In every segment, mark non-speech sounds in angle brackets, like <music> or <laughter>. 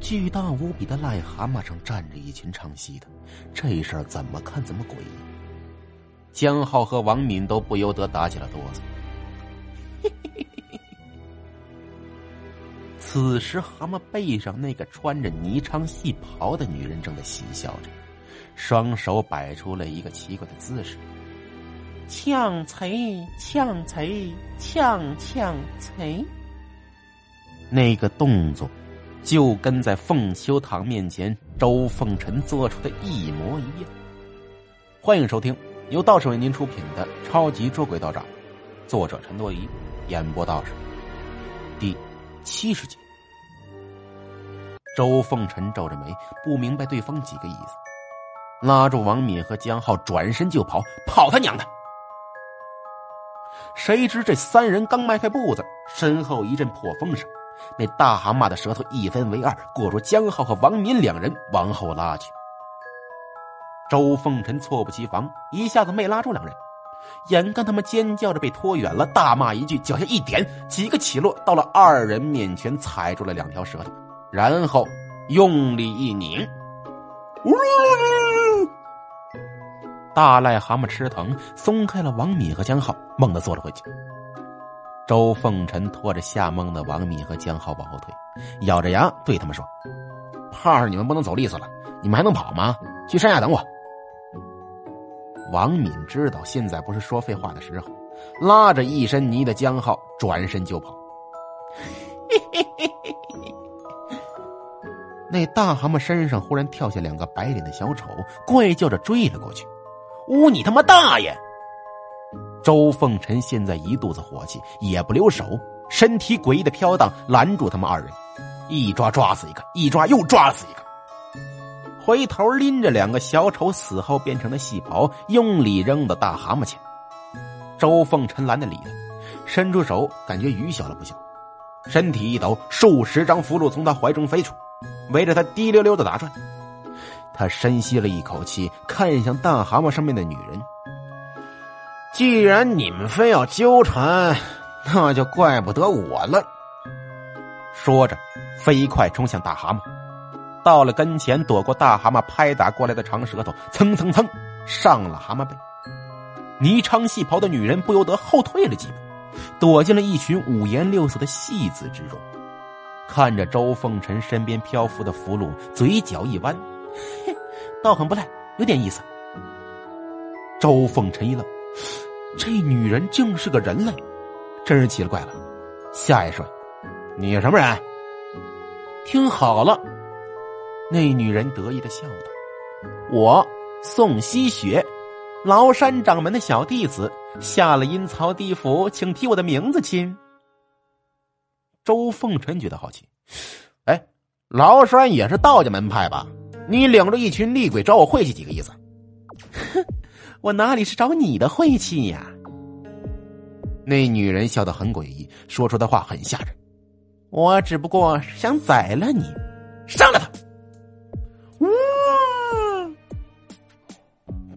巨大无比的癞蛤蟆上站着一群唱戏的，这事儿怎么看怎么诡异。江浩和王敏都不由得打起了哆嗦。<laughs> 此时，蛤蟆背上那个穿着霓裳戏袍的女人正在嬉笑着，双手摆出了一个奇怪的姿势。呛贼，呛贼，呛呛贼。那个动作，就跟在凤秋堂面前周凤臣做出的一模一样。欢迎收听由道士为您出品的《超级捉鬼道长》，作者陈多疑，演播道士，第七十集。周凤臣皱着眉，不明白对方几个意思，拉住王敏和江浩，转身就跑，跑他娘的！谁知这三人刚迈开步子，身后一阵破风声，那大蛤蟆的舌头一分为二，裹住江浩和王敏两人往后拉去。周凤臣猝不及防，一下子没拉住两人，眼看他们尖叫着被拖远了，大骂一句，脚下一点，几个起落到了二人面前，踩住了两条舌头，然后用力一拧，呜！大癞蛤蟆吃疼，松开了王敏和江浩，猛地坐了回去。周凤臣拖着吓懵的王敏和江浩往后退，咬着牙对他们说：“怕是你们不能走利索了，你们还能跑吗？去山下等我。”王敏知道现在不是说废话的时候，拉着一身泥的江浩转身就跑。<laughs> 那大蛤蟆身上忽然跳下两个白脸的小丑，怪叫着追了过去。呜你他妈大爷！周凤臣现在一肚子火气，也不留手，身体诡异的飘荡，拦住他们二人，一抓抓死一个，一抓又抓死一个。回头拎着两个小丑死后变成的细袍，用力扔到大蛤蟆前。周凤臣懒得理他，伸出手，感觉鱼小了不小，身体一抖，数十张符箓从他怀中飞出，围着他滴溜溜的打转。他深吸了一口气，看向大蛤蟆上面的女人。既然你们非要纠缠，那就怪不得我了。说着，飞快冲向大蛤蟆，到了跟前，躲过大蛤蟆拍打过来的长舌头，蹭蹭蹭上了蛤蟆背。霓裳戏袍的女人不由得后退了几步，躲进了一群五颜六色的戏子之中，看着周凤臣身边漂浮的俘虏，嘴角一弯。嘿，倒很不赖，有点意思。周凤臣一愣，这女人竟是个人类，真是奇了怪了。下一说，你什么人？听好了，那女人得意的笑道：“我宋希雪，崂山掌门的小弟子，下了阴曹地府，请提我的名字，亲。”周凤臣觉得好奇，哎，崂山也是道家门派吧？你领着一群厉鬼找我晦气，几个意思？哼，我哪里是找你的晦气呀？那女人笑得很诡异，说出的话很吓人。我只不过是想宰了你，杀了他！呜！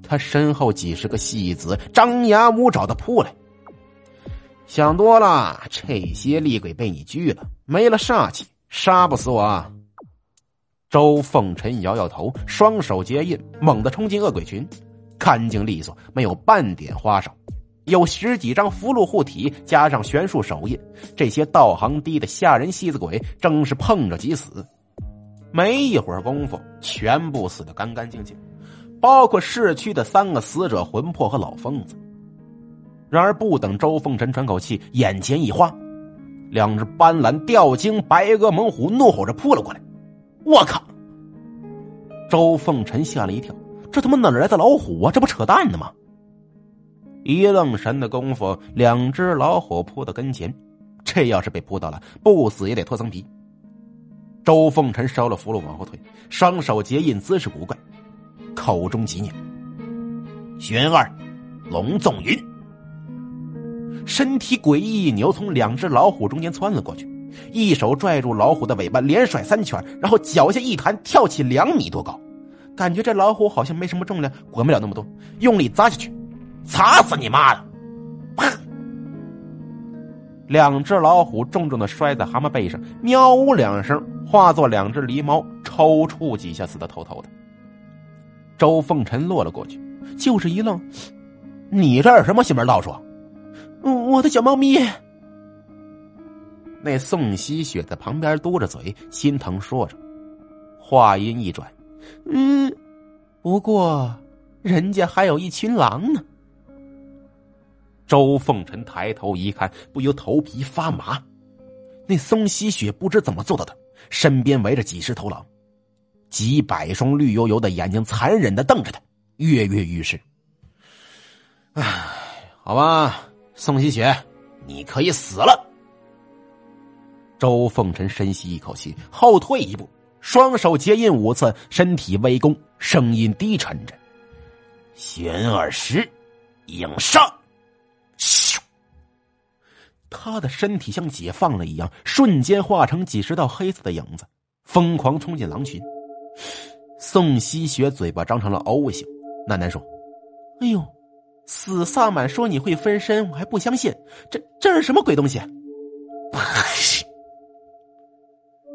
他身后几十个戏子张牙舞爪的扑来。想多了，这些厉鬼被你拘了，没了煞气，杀不死我。周凤臣摇摇头，双手结印，猛地冲进恶鬼群，干净利索，没有半点花哨。有十几张符箓护体，加上玄术手印，这些道行低的吓人戏子鬼正是碰着即死。没一会儿功夫，全部死得干干净净，包括市区的三个死者魂魄和老疯子。然而，不等周凤臣喘口气，眼前一花，两只斑斓吊睛白额猛虎怒吼着扑了过来。我靠！周凤臣吓了一跳，这他妈哪来的老虎啊？这不扯淡呢吗？一愣神的功夫，两只老虎扑到跟前，这要是被扑到了，不死也得脱层皮。周凤臣烧了符箓往后退，双手结印，姿势古怪，口中急念：“玄儿，龙纵云。”身体诡异一扭，从两只老虎中间窜了过去。一手拽住老虎的尾巴，连甩三圈，然后脚下一弹，跳起两米多高。感觉这老虎好像没什么重量，滚不了那么多，用力砸下去，砸死你妈的！两只老虎重重的摔在蛤蟆背上，喵呜两声，化作两只狸猫，抽搐几下，死的透透的。周凤臣落了过去，就是一愣：“你这是什么邪门道术？”“我的小猫咪。”那宋希雪在旁边嘟着嘴，心疼说着。话音一转：“嗯，不过人家还有一群狼呢。”周凤臣抬头一看，不由头皮发麻。那宋希雪不知怎么做到的，身边围着几十头狼，几百双绿油油的眼睛残忍的瞪着他，跃跃欲试。唉，好吧，宋希雪，你可以死了。周凤臣深吸一口气，后退一步，双手结印五次，身体微弓，声音低沉着：“玄二石，影杀。”他的身体像解放了一样，瞬间化成几十道黑色的影子，疯狂冲进狼群。宋希雪嘴巴张成了 O 型，喃喃说：“哎呦，死萨满说你会分身，我还不相信。这这是什么鬼东西？” <laughs>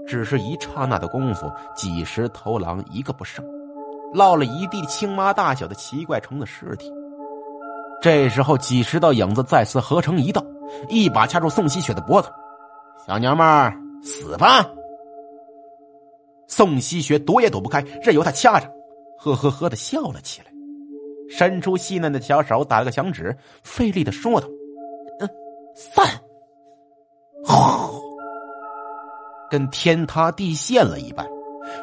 只是一刹那的功夫，几十头狼一个不剩，落了一地青蛙大小的奇怪虫的尸体。这时候，几十道影子再次合成一道。一把掐住宋希雪的脖子，小娘们儿死吧！宋希雪躲也躲不开，任由他掐着，呵呵呵的笑了起来，伸出细嫩的小手打了个响指，费力的说道：“嗯，散。”跟天塌地陷了一般。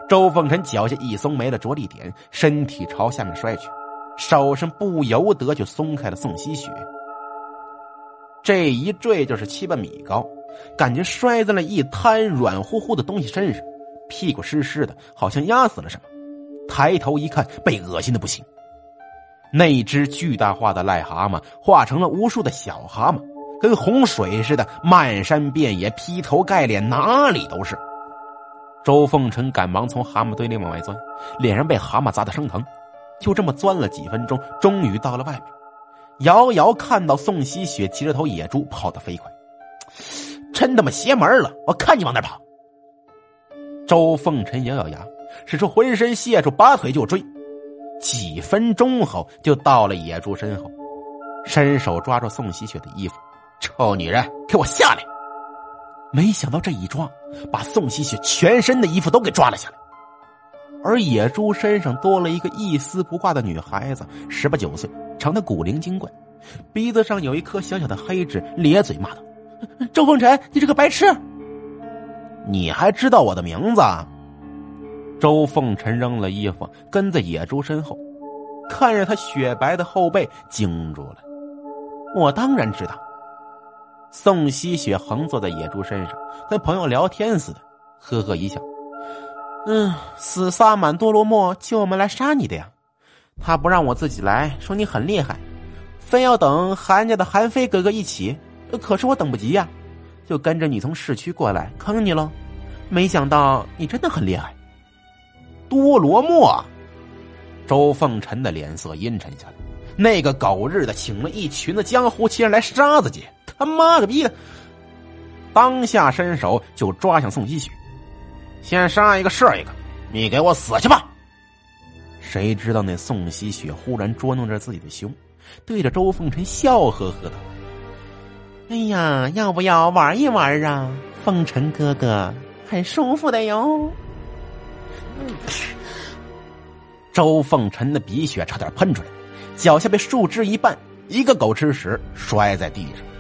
周凤臣脚下一松，没了着力点，身体朝下面摔去，手上不由得就松开了宋希雪。这一坠就是七八米高，感觉摔在了一滩软乎乎的东西身上，屁股湿湿的，好像压死了什么。抬头一看，被恶心的不行。那只巨大化的癞蛤蟆化成了无数的小蛤蟆，跟洪水似的漫山遍野，劈头盖脸，哪里都是。周凤臣赶忙从蛤蟆堆里往外钻，脸上被蛤蟆砸得生疼，就这么钻了几分钟，终于到了外面。遥遥看到宋希雪骑着头野猪跑得飞快，真他妈邪门了！我看你往哪跑！周凤臣咬咬牙，使出浑身解数，拔腿就追。几分钟后，就到了野猪身后，伸手抓住宋希雪的衣服：“臭女人，给我下来！”没想到这一抓，把宋希雪全身的衣服都给抓了下来。而野猪身上多了一个一丝不挂的女孩子，十八九岁。长得古灵精怪，鼻子上有一颗小小的黑痣，咧嘴骂道：“周凤臣，你这个白痴！你还知道我的名字？”周凤臣扔了衣服，跟在野猪身后，看着他雪白的后背，惊住了。我当然知道。宋希雪横坐在野猪身上，跟朋友聊天似的，呵呵一笑：“嗯，死萨满多罗莫叫我们来杀你的呀。”他不让我自己来，说你很厉害，非要等韩家的韩飞哥哥一起。可是我等不及呀，就跟着你从市区过来坑你了。没想到你真的很厉害。多罗莫，周凤臣的脸色阴沉下来。那个狗日的请了一群的江湖奇人来杀自己，他妈个逼的！当下伸手就抓向宋希雪，先杀一个是一个，你给我死去吧！谁知道那宋希雪忽然捉弄着自己的胸，对着周凤臣笑呵呵的：“哎呀，要不要玩一玩啊，凤臣哥哥，很舒服的哟。”周凤臣的鼻血差点喷出来，脚下被树枝一绊，一个狗吃屎摔在地上。